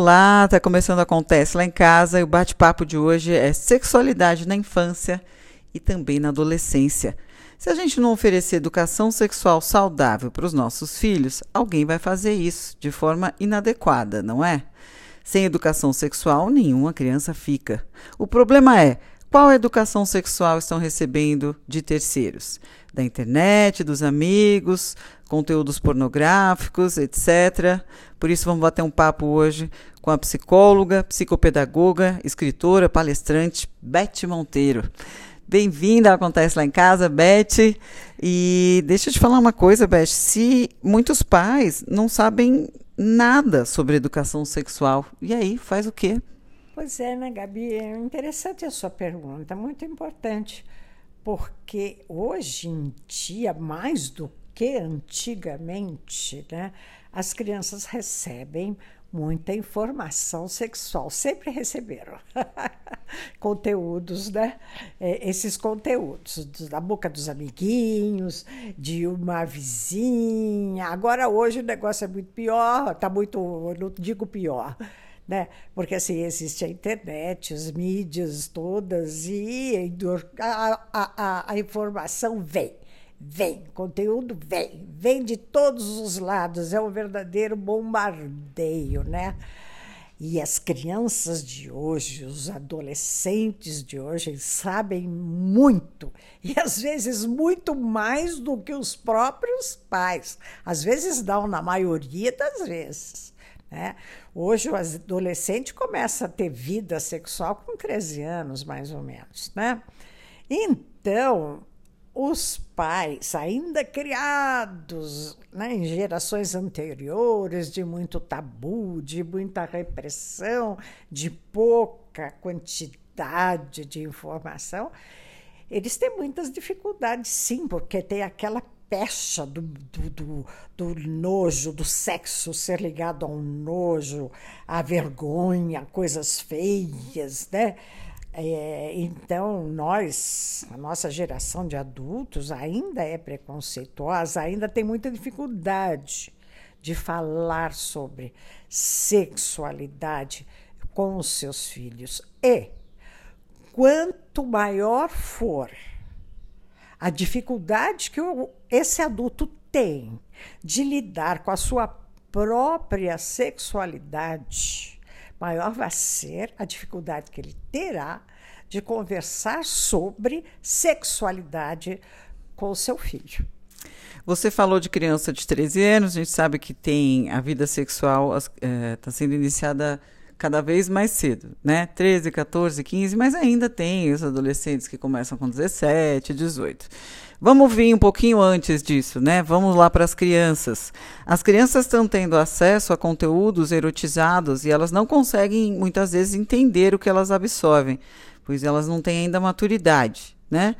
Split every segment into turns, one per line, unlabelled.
Olá, tá começando Acontece lá em casa e o bate-papo de hoje é sexualidade na infância e também na adolescência. Se a gente não oferecer educação sexual saudável para os nossos filhos, alguém vai fazer isso de forma inadequada, não é? Sem educação sexual, nenhuma criança fica. O problema é qual educação sexual estão recebendo de terceiros? Da internet, dos amigos, conteúdos pornográficos, etc. Por isso, vamos bater um papo hoje com a psicóloga, psicopedagoga, escritora, palestrante Beth Monteiro. Bem-vinda ao Acontece Lá em Casa, Beth. E deixa eu te falar uma coisa, Beth. Se muitos pais não sabem nada sobre educação sexual, e aí faz o quê?
Pois é, né, Gabi? É interessante a sua pergunta, muito importante, porque hoje em dia, mais do que antigamente, né, as crianças recebem muita informação sexual, sempre receberam conteúdos, né? É, esses conteúdos da boca dos amiguinhos, de uma vizinha. Agora hoje o negócio é muito pior, tá muito, não digo pior, né? Porque assim existe a internet, as mídias todas e a, a, a, informação vem vem, conteúdo vem, vem de todos os lados, é um verdadeiro bombardeio, né? E as crianças de hoje, os adolescentes de hoje, sabem muito, e às vezes muito mais do que os próprios pais. Às vezes não, na maioria das vezes. Né? Hoje o adolescente começa a ter vida sexual com 13 anos, mais ou menos. Né? Então, os pais, ainda criados né, em gerações anteriores, de muito tabu, de muita repressão, de pouca quantidade de informação, eles têm muitas dificuldades, sim, porque tem aquela pecha do, do, do, do, nojo, do sexo ser ligado ao nojo, à vergonha, coisas feias, né? É, então, nós, a nossa geração de adultos, ainda é preconceituosa, ainda tem muita dificuldade de falar sobre sexualidade com os seus filhos. E quanto maior for a dificuldade que esse adulto tem de lidar com a sua própria sexualidade, maior vai ser a dificuldade que ele terá de conversar sobre sexualidade com o seu filho.
Você falou de criança de 13 anos, a gente sabe que tem a vida sexual está é, tá sendo iniciada cada vez mais cedo, né? 13, 14, 15, mas ainda tem os adolescentes que começam com 17, 18. Vamos vir um pouquinho antes disso, né? Vamos lá para as crianças. As crianças estão tendo acesso a conteúdos erotizados e elas não conseguem muitas vezes entender o que elas absorvem, pois elas não têm ainda maturidade, né?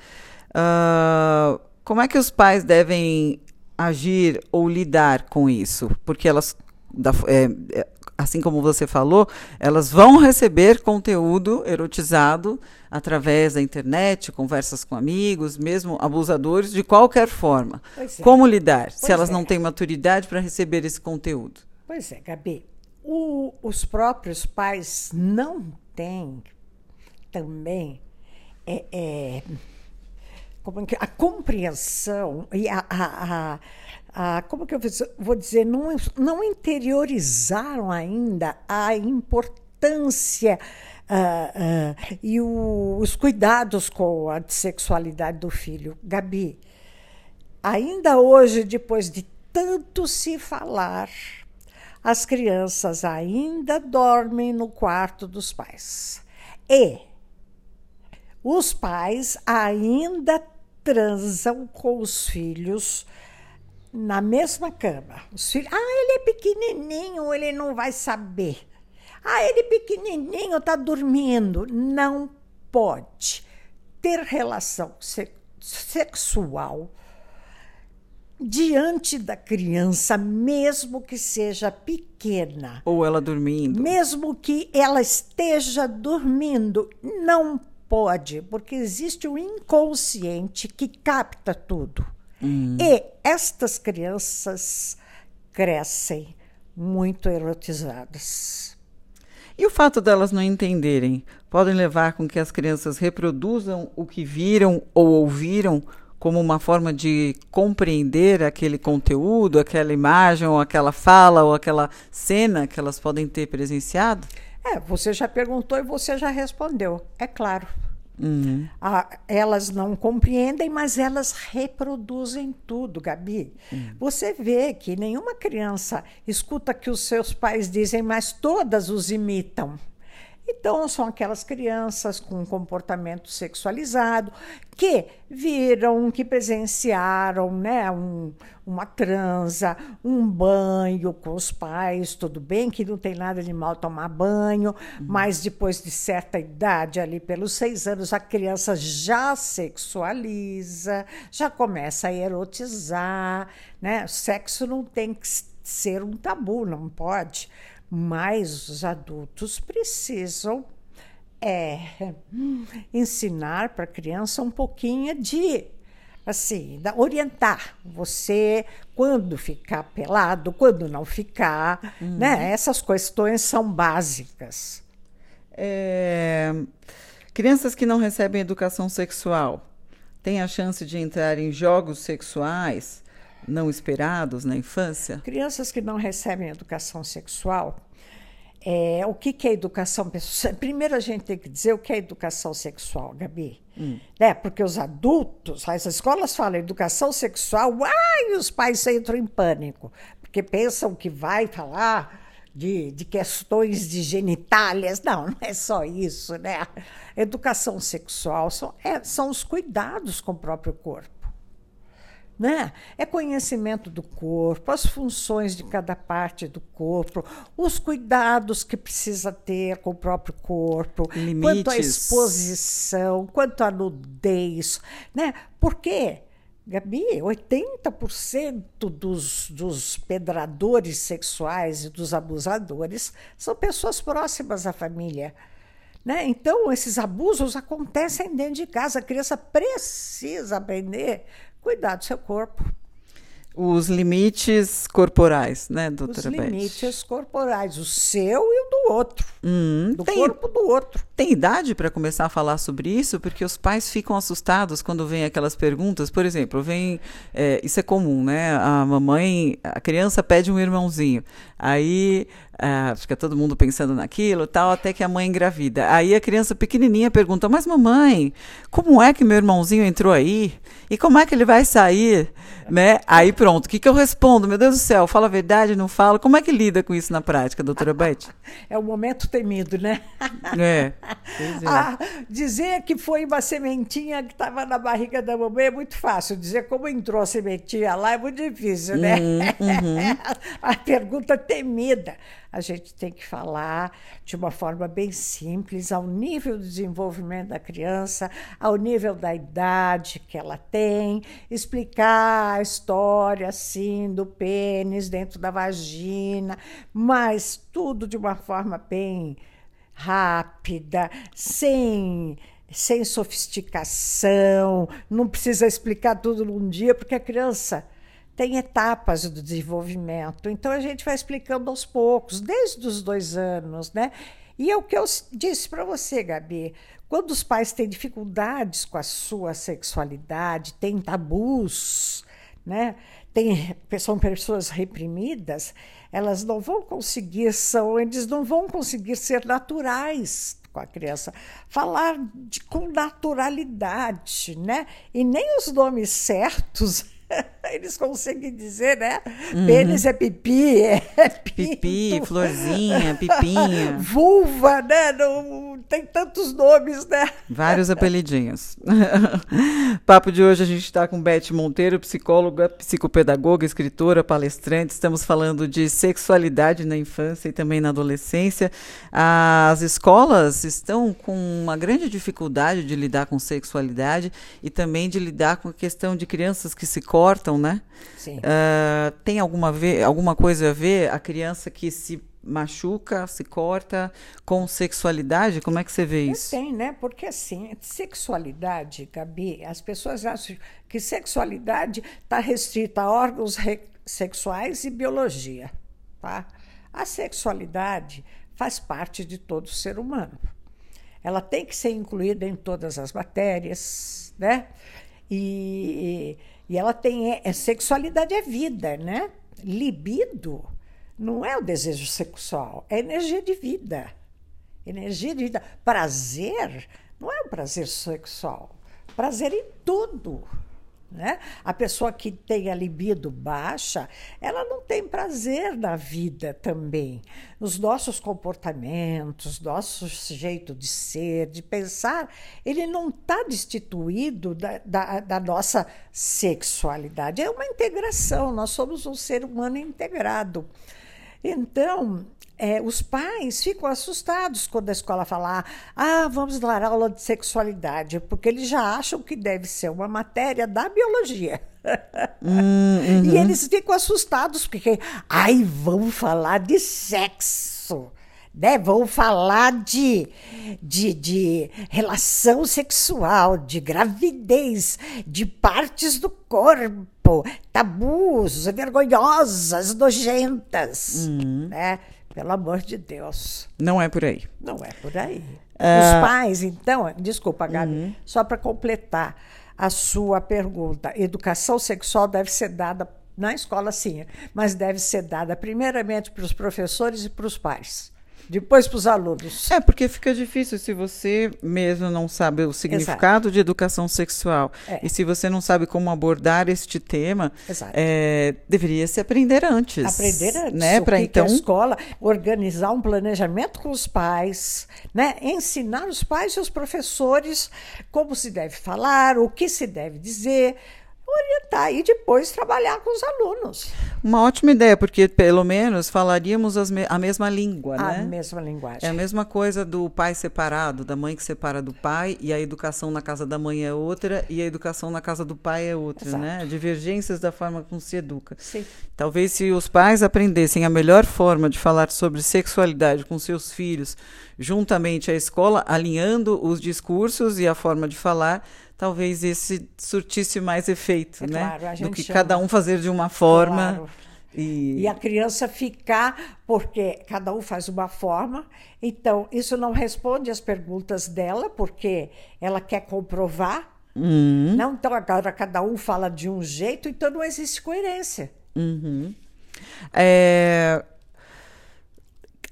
Uh, como é que os pais devem agir ou lidar com isso? Porque elas da, é, é assim como você falou, elas vão receber conteúdo erotizado através da internet, conversas com amigos, mesmo abusadores, de qualquer forma. É. Como lidar pois se elas é. não têm maturidade para receber esse conteúdo?
Pois é, Gabi. O, os próprios pais não têm também é, é, é a compreensão e a, a, a ah, como que eu vou dizer, não, não interiorizaram ainda a importância ah, ah, e o, os cuidados com a sexualidade do filho. Gabi, ainda hoje, depois de tanto se falar, as crianças ainda dormem no quarto dos pais. E os pais ainda transam com os filhos na mesma cama. Os filhos, ah, ele é pequenininho, ele não vai saber. Ah, ele é pequenininho, está dormindo. Não pode ter relação se sexual diante da criança, mesmo que seja pequena.
Ou ela dormindo.
Mesmo que ela esteja dormindo, não pode, porque existe o inconsciente que capta tudo. Hum. E estas crianças crescem muito erotizadas.
E o fato delas não entenderem podem levar com que as crianças reproduzam o que viram ou ouviram como uma forma de compreender aquele conteúdo, aquela imagem, ou aquela fala, ou aquela cena que elas podem ter presenciado?
É, você já perguntou e você já respondeu. É claro.
Uhum.
Ah, elas não compreendem, mas elas reproduzem tudo, Gabi.
Uhum.
Você vê que nenhuma criança escuta que os seus pais dizem, mas todas os imitam. Então, são aquelas crianças com comportamento sexualizado que viram, que presenciaram né, um, uma transa, um banho com os pais. Tudo bem que não tem nada de mal tomar banho, uhum. mas depois de certa idade, ali pelos seis anos, a criança já sexualiza, já começa a erotizar. Né? Sexo não tem que ser um tabu, não pode mas os adultos precisam é, ensinar para a criança um pouquinho de assim, orientar você quando ficar pelado, quando não ficar, uhum. né? Essas questões são básicas.
É, crianças que não recebem educação sexual têm a chance de entrar em jogos sexuais não esperados na infância?
Crianças que não recebem educação sexual, é, o que, que é educação sexual? Primeiro a gente tem que dizer o que é educação sexual, Gabi.
Hum.
Né? Porque os adultos, as escolas falam educação sexual, ai, os pais entram em pânico, porque pensam que vai falar de, de questões de genitálias. Não, não é só isso, né? Educação sexual são, é, são os cuidados com o próprio corpo né? É conhecimento do corpo, as funções de cada parte do corpo, os cuidados que precisa ter com o próprio corpo,
Limites.
quanto à exposição, quanto à nudez, né? Porque Gabi, 80% dos, dos pedradores sexuais e dos abusadores são pessoas próximas à família. Né? Então, esses abusos acontecem dentro de casa. A criança precisa aprender cuidar do seu corpo.
Os limites corporais, né, doutora
Os
Beth?
limites corporais, o seu e o do outro.
Hum,
do
tem,
corpo do outro.
Tem idade para começar a falar sobre isso? Porque os pais ficam assustados quando vem aquelas perguntas. Por exemplo, vem. É, isso é comum, né? A mamãe, a criança pede um irmãozinho. Aí ah, fica todo mundo pensando naquilo tal, até que a mãe engravida. Aí a criança pequenininha pergunta: Mas mamãe, como é que meu irmãozinho entrou aí? E como é que ele vai sair? Né? Aí pronto, o que, que eu respondo? Meu Deus do céu, fala a verdade, não fala? Como é que lida com isso na prática, doutora Beth?
É o momento temido, né?
É. é.
Ah, dizer que foi uma sementinha que estava na barriga da mamãe é muito fácil. Dizer como entrou a sementinha lá é muito difícil, né?
Uhum, uhum.
a pergunta temida a gente tem que falar de uma forma bem simples, ao nível do desenvolvimento da criança, ao nível da idade que ela tem, explicar a história assim do pênis dentro da vagina, mas tudo de uma forma bem rápida, sem sem sofisticação, não precisa explicar tudo num dia, porque a criança tem etapas do desenvolvimento. Então a gente vai explicando aos poucos, desde os dois anos, né? E é o que eu disse para você, Gabi. Quando os pais têm dificuldades com a sua sexualidade, têm tabus, né? Tem, são pessoas reprimidas, elas não vão conseguir, são, eles não vão conseguir ser naturais com a criança, falar de, com naturalidade, né? E nem os nomes certos Eles conseguem dizer, né? Uhum. Pênis é pipi, é
pinto. Pipi, florzinha, pipinha.
Vulva, né? Não, tem tantos nomes, né?
Vários apelidinhos. Papo de hoje a gente está com Beth Monteiro, psicóloga, psicopedagoga, escritora, palestrante. Estamos falando de sexualidade na infância e também na adolescência. As escolas estão com uma grande dificuldade de lidar com sexualidade e também de lidar com a questão de crianças que se cortam, né?
Sim.
Uh, tem alguma, ver, alguma coisa a ver a criança que se machuca, se corta com sexualidade? Como é que você vê isso?
Tem, né? Porque assim, sexualidade, Gabi, as pessoas acham que sexualidade está restrita a órgãos sexuais e biologia, tá? A sexualidade faz parte de todo ser humano. Ela tem que ser incluída em todas as matérias, né? E, e ela tem. É, é, sexualidade é vida, né? Libido não é o desejo sexual, é energia de vida. Energia de vida. Prazer não é o prazer sexual. Prazer em tudo. Né? A pessoa que tem a libido baixa, ela não tem prazer na vida também. Os nossos comportamentos, nosso jeito de ser, de pensar, ele não está destituído da, da, da, nossa sexualidade. É uma integração, nós somos um ser humano integrado. Então, é, os pais ficam assustados quando a escola fala: ah, vamos dar aula de sexualidade, porque eles já acham que deve ser uma matéria da biologia. Hum, uhum. E eles ficam assustados, porque, ai, vamos falar de sexo. Né? Vão falar de, de, de relação sexual, de gravidez, de partes do corpo, tabus, vergonhosas, nojentas. Uhum. Né? Pelo amor de Deus.
Não é por aí.
Não é por aí. Uh... Os pais, então, desculpa, Gabi, uhum. só para completar a sua pergunta, educação sexual deve ser dada na escola, sim, mas deve ser dada primeiramente para os professores e para os pais depois para os alunos.
É, porque fica difícil se você mesmo não sabe o significado Exato. de educação sexual é. e se você não sabe como abordar este tema, é, deveria se aprender antes.
Aprender antes. Né? Para então. Que a escola organizar um planejamento com os pais, né? ensinar os pais e os professores como se deve falar, o que se deve dizer orientar e depois trabalhar com os alunos.
Uma ótima ideia, porque pelo menos falaríamos me a mesma língua,
a
né?
A mesma linguagem.
É a mesma coisa do pai separado, da mãe que separa do pai, e a educação na casa da mãe é outra, e a educação na casa do pai é outra, Exato. né? Divergências da forma como se educa.
Sim.
Talvez se os pais aprendessem a melhor forma de falar sobre sexualidade com seus filhos, juntamente à escola, alinhando os discursos e a forma de falar, talvez esse surtisse mais efeito,
é
né?
Claro,
Do que chama. cada um fazer de uma forma. Claro.
E... e... a criança ficar, porque cada um faz uma forma, então isso não responde às perguntas dela, porque ela quer comprovar. Uhum. Não, então agora cada um fala de um jeito, então não existe coerência.
Uhum. É,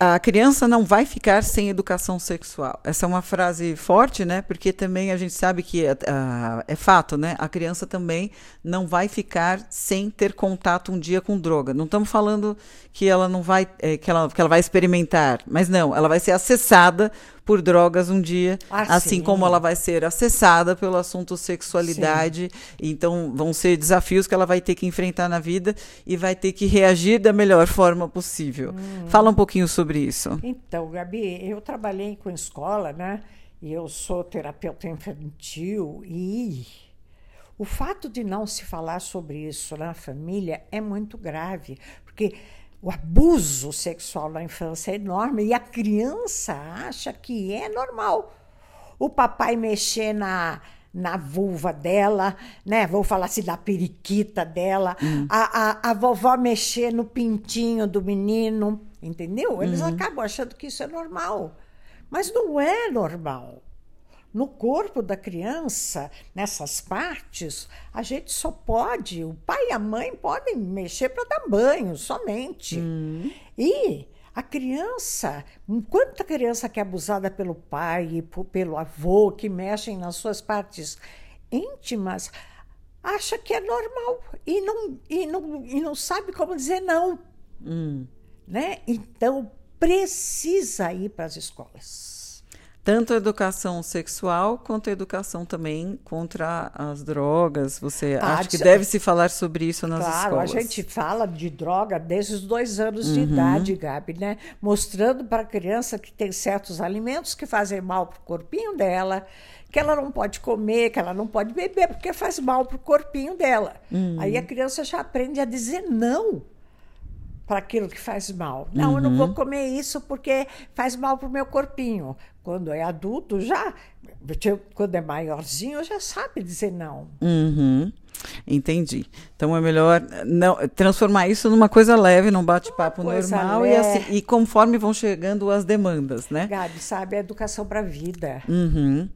a criança não vai ficar sem educação sexual. Essa é uma frase forte, né? Porque também a gente sabe que uh, é fato, né? A criança também não vai ficar sem ter contato um dia com droga. Não estamos falando que ela não vai, é, que, ela, que ela vai experimentar, mas não, ela vai ser acessada por drogas um dia, ah, assim sim. como ela vai ser acessada pelo assunto sexualidade. Sim. Então, vão ser desafios que ela vai ter que enfrentar na vida e vai ter que reagir da melhor forma possível. Hum. Fala um pouquinho sobre isso.
Então, Gabi, eu trabalhei com escola, né? E eu sou terapeuta infantil e o fato de não se falar sobre isso na família é muito grave, porque o abuso sexual na infância é enorme e a criança acha que é normal. O papai mexer na, na vulva dela, né? Vou falar assim, da periquita dela, hum. a, a, a vovó mexer no pintinho do menino, entendeu? Eles uhum. acabam achando que isso é normal. Mas não é normal. No corpo da criança, nessas partes, a gente só pode, o pai e a mãe podem mexer para dar banho somente. Hum. E a criança, enquanto a criança que é abusada pelo pai e pelo avô, que mexem nas suas partes íntimas, acha que é normal e não, e não, e não sabe como dizer não. Hum. Né? Então, precisa ir para as escolas
tanto a educação sexual quanto a educação também contra as drogas. Você ah, acha que deve se falar sobre isso nas
claro,
escolas?
Claro, a gente fala de droga desde os dois anos uhum. de idade, Gabi, né? Mostrando para a criança que tem certos alimentos que fazem mal para o corpinho dela, que ela não pode comer, que ela não pode beber, porque faz mal para o corpinho dela. Uhum. Aí a criança já aprende a dizer não para aquilo que faz mal. Não, eu não
Uhum.
vou comer isso porque faz mal para o meu corpinho. Quando é adulto, já. Quando é maiorzinho, já sabe dizer não.
Uhum. Entendi. Então é melhor não transformar isso numa coisa leve, num bate-papo normal e, assim, e conforme vão chegando as demandas, né?
Gabi, sabe? É educação para a vida.
Uhum.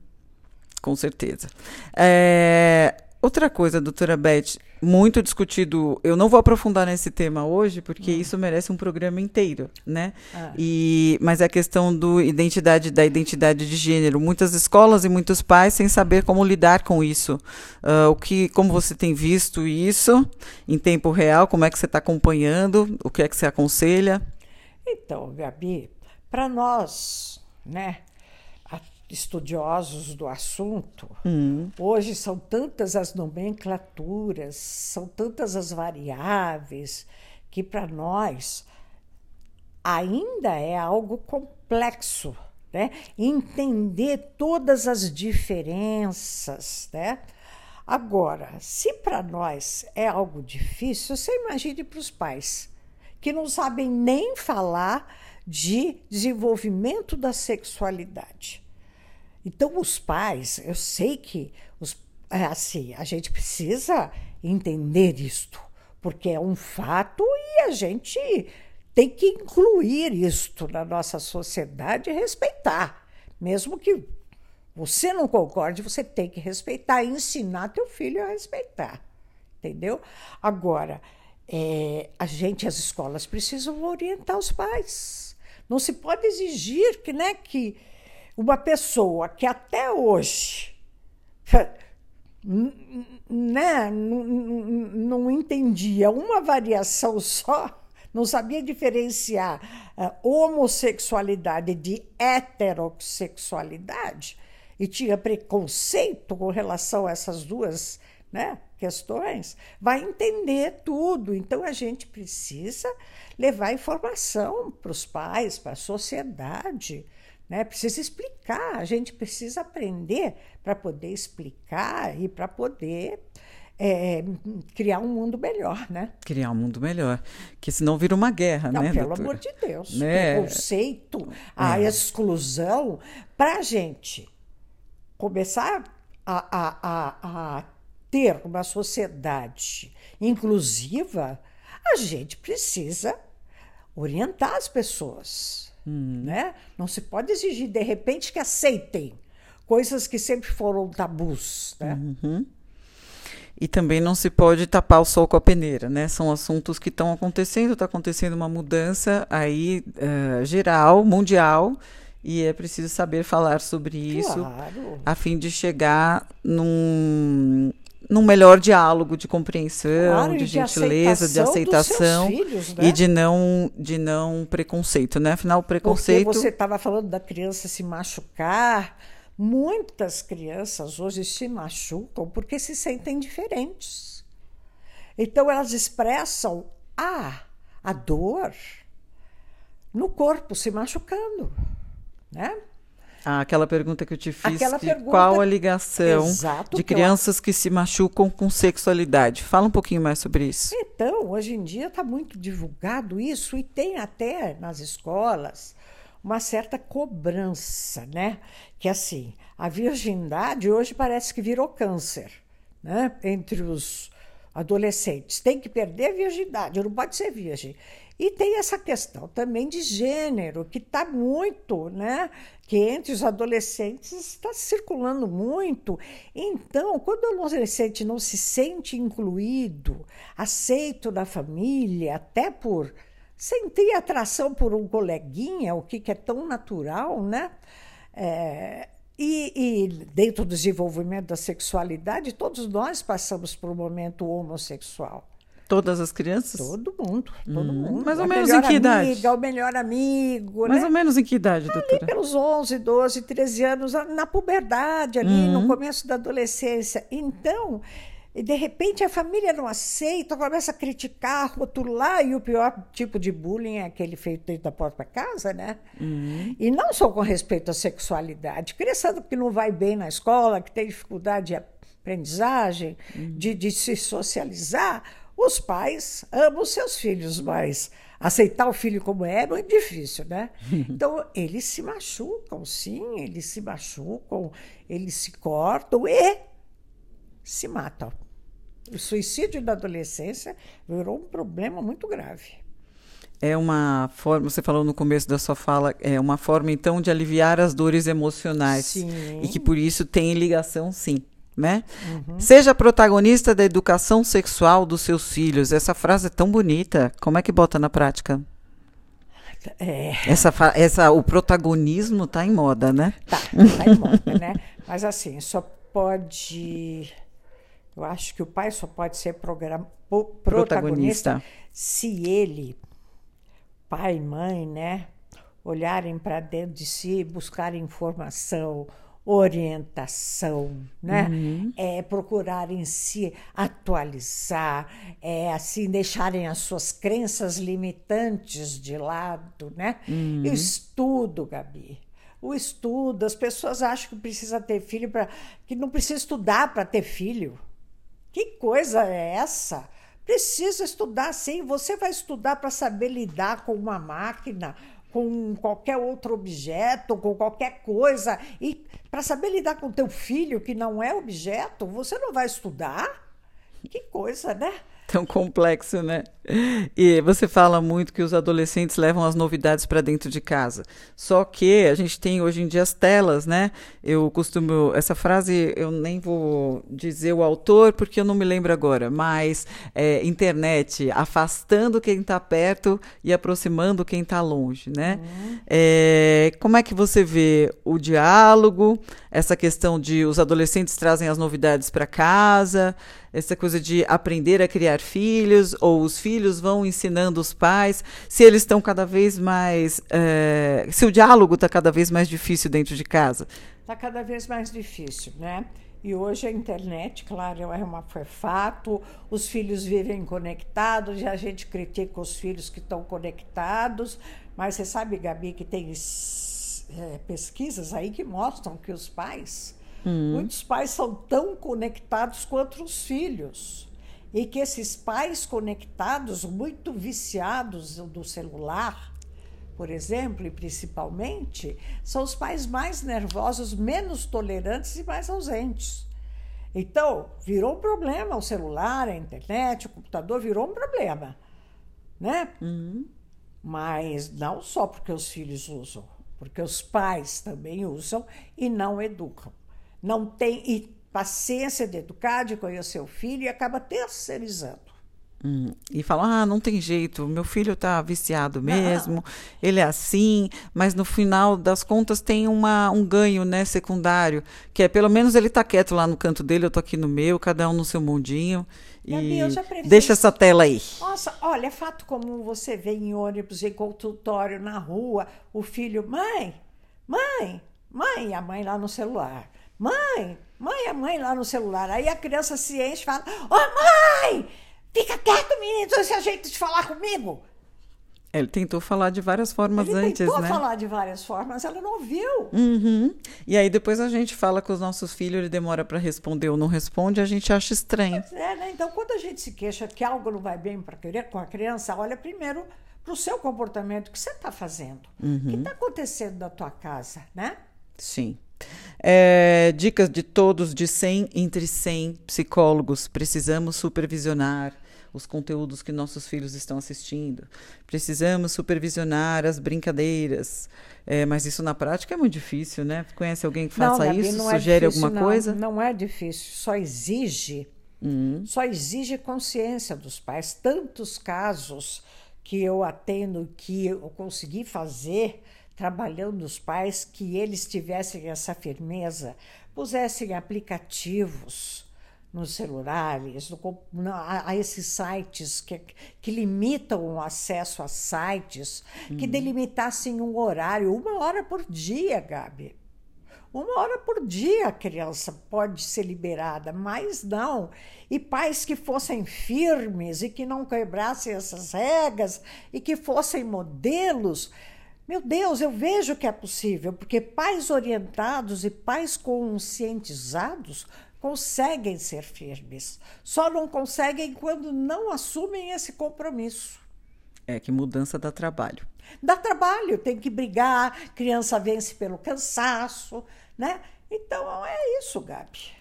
Com certeza. É, Outra coisa, doutora Beth, muito discutido, eu não vou aprofundar nesse tema hoje, porque isso merece um programa inteiro, né?
Ah.
E, mas é a questão do identidade, da identidade de gênero. Muitas escolas e muitos pais sem saber como lidar com isso. Ah, o que, como você tem visto isso em tempo real? Como é que você está acompanhando? O que é que você aconselha?
Então, Gabi, para nós, né, estudiosos do assunto, hoje são tantas as nomenclaturas, são tantas as variáveis, que para nós ainda é algo complexo, né? Entender todas as diferenças, né? Agora, se para nós é algo difícil, você imagine para os pais que não sabem nem falar de desenvolvimento da sexualidade. Então, os pais, eu sei que os, é assim, a gente precisa entender isto, porque é um fato e a gente tem que incluir isto na nossa sociedade e respeitar. Mesmo que você não concorde, você tem que respeitar e ensinar teu filho a respeitar. Entendeu? Agora, é, a gente, as escolas precisam orientar os pais. Não se pode exigir que, né, que uma pessoa que até hoje né, não, entendia uma variação só, não sabia diferenciar ah, homossexualidade de heterossexualidade e tinha preconceito com relação a essas duas né, questões, vai entender tudo. Então a gente precisa levar informação para os pais, para a sociedade. Né? Precisa explicar, a gente precisa aprender para poder explicar e para poder é, criar um mundo melhor, né?
Criar um mundo melhor. Que senão vira uma guerra,
Não,
né,
pelo
doutora?
amor de Deus.
Né?
O conceito, a
É.
exclusão, para a gente começar a, a, a, a ter uma sociedade inclusiva, a gente precisa orientar as pessoas. Né? Não se pode exigir, de repente, que aceitem coisas que sempre foram tabus. Né?
E também não se pode tapar o sol com a peneira, né? São assuntos que estão acontecendo, está acontecendo uma mudança aí eh, geral, mundial, e é preciso saber falar sobre isso
Claro.
a fim de chegar num, num melhor diálogo de compreensão,
Claro,
de
de
gentileza, de
aceitação
aceitação
dos seus filhos, né?
e de não, de não preconceito, né? Afinal, preconceito.
Porque você estava falando da criança se machucar. Muitas crianças hoje se machucam porque se sentem diferentes. Então elas expressam a, a dor no corpo se machucando, né?
Ah, aquela pergunta que eu te fiz
Aquela
de
pergunta-
qual a ligação
Exato,
de
que eu-
crianças que se machucam com sexualidade. Fala um pouquinho mais sobre isso.
Então, hoje em dia está muito divulgado isso e tem até nas escolas uma certa cobrança, né? Que assim, a virgindade hoje parece que virou câncer, né? Entre os adolescentes. Tem que perder a virgindade, não pode ser virgem. E tem essa questão também de gênero, que está muito, né? Que entre os adolescentes está circulando muito. Então, quando o adolescente não se sente incluído, aceito na família, até por sentir atração por um coleguinha, o que, que é tão natural, né? É, e, e dentro do desenvolvimento da sexualidade, todos nós passamos por um momento homossexual.
Todas as crianças?
Todo mundo, todo mundo.
mais ou
A
menos em que idade?
amiga, o melhor amigo,
Mais
né?
ou menos em que idade,
Ali
doutora?
pelos 11, 12, 13 anos, na puberdade, ali
Uhum.
no começo da adolescência. Então, de repente a família não aceita, começa a criticar, rotular, e o pior tipo de bullying é aquele feito dentro da porta casa, né?
Uhum.
E não só com respeito à sexualidade, criança que não vai bem na escola, que tem dificuldade de aprendizagem,
Uhum.
de, de se socializar, Os pais amam seus filhos, mas aceitar o filho como é é muito difícil, né? Então, eles se machucam, sim, eles se machucam, eles se cortam e se matam. O suicídio na adolescência virou um problema muito grave.
É uma forma, você falou no começo da sua fala, é uma forma então de aliviar as dores emocionais.
Sim.
E que por isso tem ligação, sim. Né? Uhum. Seja protagonista da educação sexual dos seus filhos. Essa frase é tão bonita. Como é que bota na prática?
É.
Essa, essa, o protagonismo está em moda, né?
Tá, tá em moda, né? Mas assim, só pode. Eu acho que o pai só pode ser program, protagonista, protagonista se ele, pai e mãe, né, olharem para dentro de si, buscarem informação, orientação, né? Uhum. É procurarem se atualizar, é assim deixarem as suas crenças limitantes de lado, né? Uhum. E o estudo, Gabi. O estudo, as pessoas acham que precisa ter filho para que não precisa estudar para ter filho. Que coisa é essa? Precisa estudar sim. Você vai estudar para saber lidar com uma máquina, com qualquer outro objeto, com qualquer coisa. E para saber lidar com teu filho, que não é objeto, você não vai estudar? Que coisa, né?
tão complexo, né? E você fala muito que os adolescentes levam as novidades para dentro de casa. Só que a gente tem hoje em dia as telas, né? Eu costumo. Essa frase eu nem vou dizer o autor porque eu não me lembro agora, mas é, internet afastando quem está perto e aproximando quem está longe, né? Uhum. É, como é que você vê o diálogo, essa questão de os adolescentes trazem as novidades para casa? Essa coisa de aprender a criar filhos, ou os filhos vão ensinando os pais, se eles estão cada vez mais. É, se o diálogo está cada vez mais difícil dentro de casa.
Está cada vez mais difícil, né? E hoje a internet, claro, é, uma, é fato, os filhos vivem conectados e a gente critica os filhos que estão conectados, mas você sabe, Gabi, que tem é, pesquisas aí que mostram que os pais Uhum. Muitos pais são tão conectados quanto os filhos. E que esses pais conectados, muito viciados do celular, por exemplo, e principalmente, são os pais mais nervosos, menos tolerantes e mais ausentes. Então, virou um problema o celular, a internet, o computador, virou um problema. Né? Uhum. Mas não só porque os filhos usam, porque os pais também usam e não educam não tem e paciência de educar, de conhecer o filho e acaba terceirizando.
Hum, e fala, ah, não tem jeito, meu filho está viciado mesmo, não. ele é assim, mas no final das contas tem uma, um ganho né, secundário, que é pelo menos ele está quieto lá no canto dele, eu estou aqui no meu, cada um no seu mundinho. E deixa essa tela aí.
Nossa, olha, é fato comum você ver em ônibus, em consultório, na rua, o filho, mãe, mãe, mãe, a mãe lá no celular. Mãe, mãe, a mãe lá no celular. Aí a criança se enche e fala: Ô oh, mãe, fica quieto, menino, esse é jeito de falar comigo.
Ele tentou falar de várias formas
Ele
antes,
tentou
né?
falar de várias formas, ela não ouviu.
Uhum. E aí depois a gente fala com os nossos filhos, ele demora para responder ou não responde, a gente acha estranho.
É, né? Então, quando a gente se queixa que algo não vai bem para com a criança, olha primeiro para o seu comportamento, o que você está fazendo, uhum. o que está acontecendo na tua casa, né?
Sim. É, dicas de todos, de 100 entre 100 psicólogos. Precisamos supervisionar os conteúdos que nossos filhos estão assistindo. Precisamos supervisionar as brincadeiras. É, mas isso na prática é muito difícil, né? Conhece alguém que faça
não,
isso? É Sugere
difícil,
alguma
não.
coisa?
Não é difícil, só exige. Uhum. Só exige consciência dos pais. Tantos casos que eu atendo que eu consegui fazer trabalhando os pais que eles tivessem essa firmeza, pusessem aplicativos nos celulares, no, a, a, esses sites que, que limitam o acesso a sites, uhum. que delimitassem um horário, uma hora por dia, Gabi. Uma hora por dia a criança pode ser liberada, mas não. E pais que fossem firmes e que não quebrassem essas regras e que fossem modelos meu Deus, eu vejo que é possível, porque pais orientados e pais conscientizados conseguem ser firmes. Só não conseguem quando não assumem esse compromisso.
É que mudança dá trabalho.
Dá trabalho, tem que brigar, criança vence pelo cansaço, né? Então é isso, Gabi.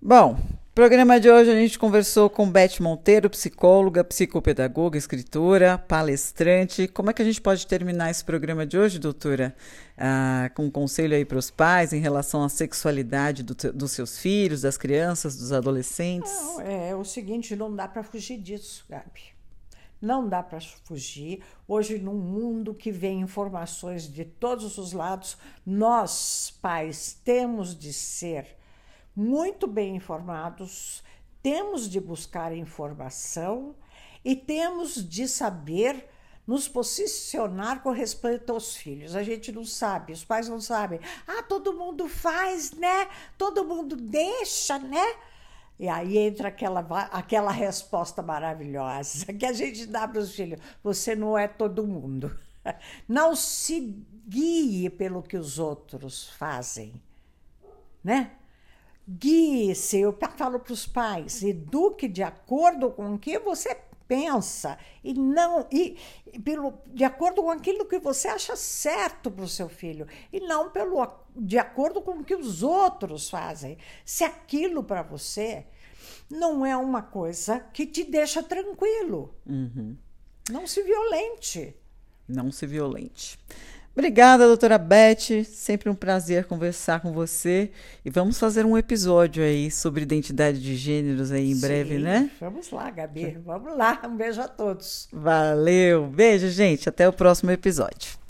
Bom, programa de hoje a gente conversou com Beth Monteiro, psicóloga, psicopedagoga, escritora, palestrante. Como é que a gente pode terminar esse programa de hoje, doutora? Ah, com um conselho aí para os pais em relação à sexualidade do, dos seus filhos, das crianças, dos adolescentes?
Não, é o seguinte, não dá para fugir disso, Gabi. Não dá para fugir. Hoje, num mundo que vem informações de todos os lados, nós, pais, temos de ser muito bem informados, temos de buscar informação e temos de saber nos posicionar com respeito aos filhos. A gente não sabe, os pais não sabem. Ah, todo mundo faz, né? Todo mundo deixa, né? E aí entra aquela, aquela resposta maravilhosa que a gente dá para os filhos: você não é todo mundo. Não se guie pelo que os outros fazem, né? Guie-se, eu falo para os pais, eduque de acordo com o que você pensa e não e, pelo de acordo com aquilo que você acha certo para o seu filho e não pelo de acordo com o que os outros fazem. Se aquilo para você não é uma coisa que te deixa tranquilo,
uhum.
não se violente.
Não se violente. Obrigada, doutora Beth. Sempre um prazer conversar com você. E vamos fazer um episódio aí sobre identidade de gêneros aí em Sim, breve, né?
Vamos lá, Gabi. Vamos lá. Um beijo a todos.
Valeu. Beijo, gente. Até o próximo episódio.